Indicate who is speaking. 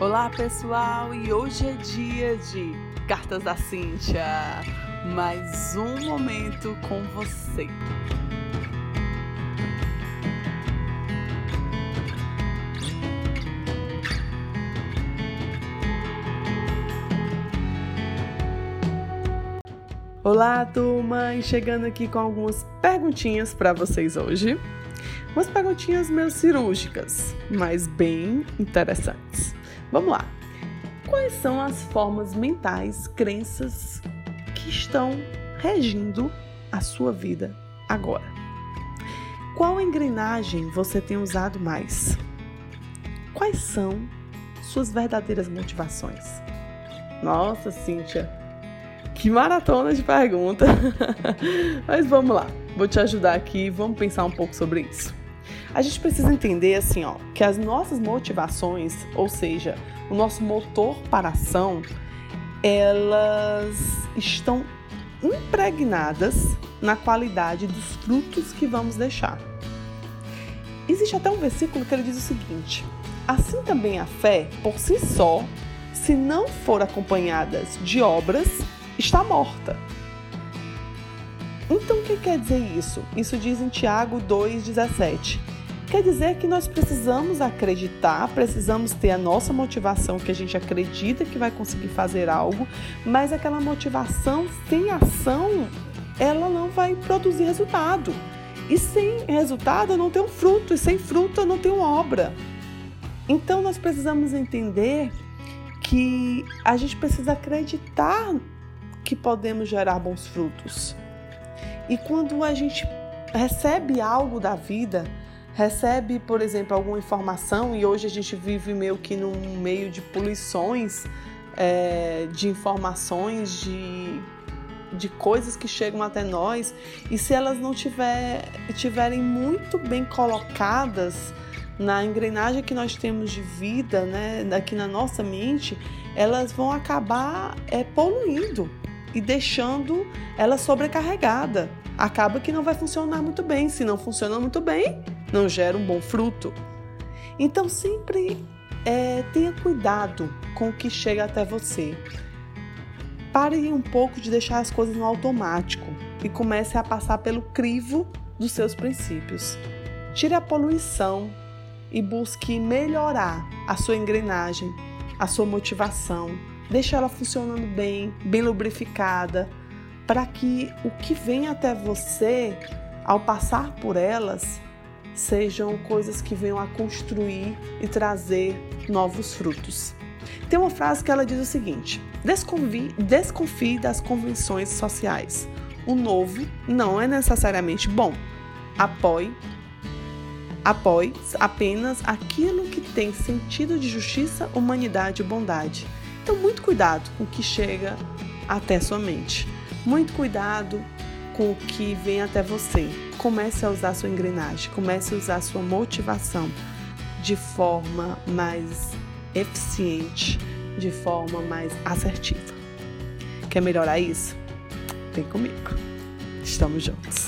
Speaker 1: Olá pessoal, e hoje é dia de Cartas da Cíntia. Mais um momento com você. Olá, turma! E chegando aqui com algumas perguntinhas para vocês hoje. Umas perguntinhas meio cirúrgicas, mas bem interessantes. Vamos lá. Quais são as formas mentais, crenças que estão regindo a sua vida agora? Qual engrenagem você tem usado mais? Quais são suas verdadeiras motivações? Nossa, Cíntia, que maratona de pergunta! Mas vamos lá, vou te ajudar aqui, vamos pensar um pouco sobre isso. A gente precisa entender assim, ó, que as nossas motivações, ou seja, o nosso motor para a ação, elas estão impregnadas na qualidade dos frutos que vamos deixar. Existe até um versículo que ele diz o seguinte: Assim também a fé, por si só, se não for acompanhada de obras, está morta. Então, o que quer dizer isso? Isso diz em Tiago 2,17. Quer dizer que nós precisamos acreditar, precisamos ter a nossa motivação, que a gente acredita que vai conseguir fazer algo, mas aquela motivação sem ação, ela não vai produzir resultado. E sem resultado eu não tenho fruto, e sem fruto eu não tenho obra. Então nós precisamos entender que a gente precisa acreditar que podemos gerar bons frutos. E quando a gente recebe algo da vida, recebe, por exemplo, alguma informação, e hoje a gente vive meio que num meio de poluições é, de informações, de, de coisas que chegam até nós, e se elas não tiver, tiverem muito bem colocadas na engrenagem que nós temos de vida, né, aqui na nossa mente, elas vão acabar é, poluindo e deixando ela sobrecarregada. Acaba que não vai funcionar muito bem. Se não funciona muito bem, não gera um bom fruto. Então sempre é, tenha cuidado com o que chega até você. Pare um pouco de deixar as coisas no automático e comece a passar pelo crivo dos seus princípios. Tire a poluição e busque melhorar a sua engrenagem, a sua motivação, deixa ela funcionando bem, bem lubrificada, para que o que vem até você, ao passar por elas, sejam coisas que venham a construir e trazer novos frutos. Tem uma frase que ela diz o seguinte: desconfie, desconfie das convenções sociais. O novo não é necessariamente bom. Apoie, apoie apenas aquilo que tem sentido de justiça, humanidade e bondade então, muito cuidado com o que chega até sua mente. Muito cuidado com o que vem até você. Comece a usar sua engrenagem, comece a usar sua motivação de forma mais eficiente, de forma mais assertiva. Quer melhorar isso? Vem comigo. Estamos juntos.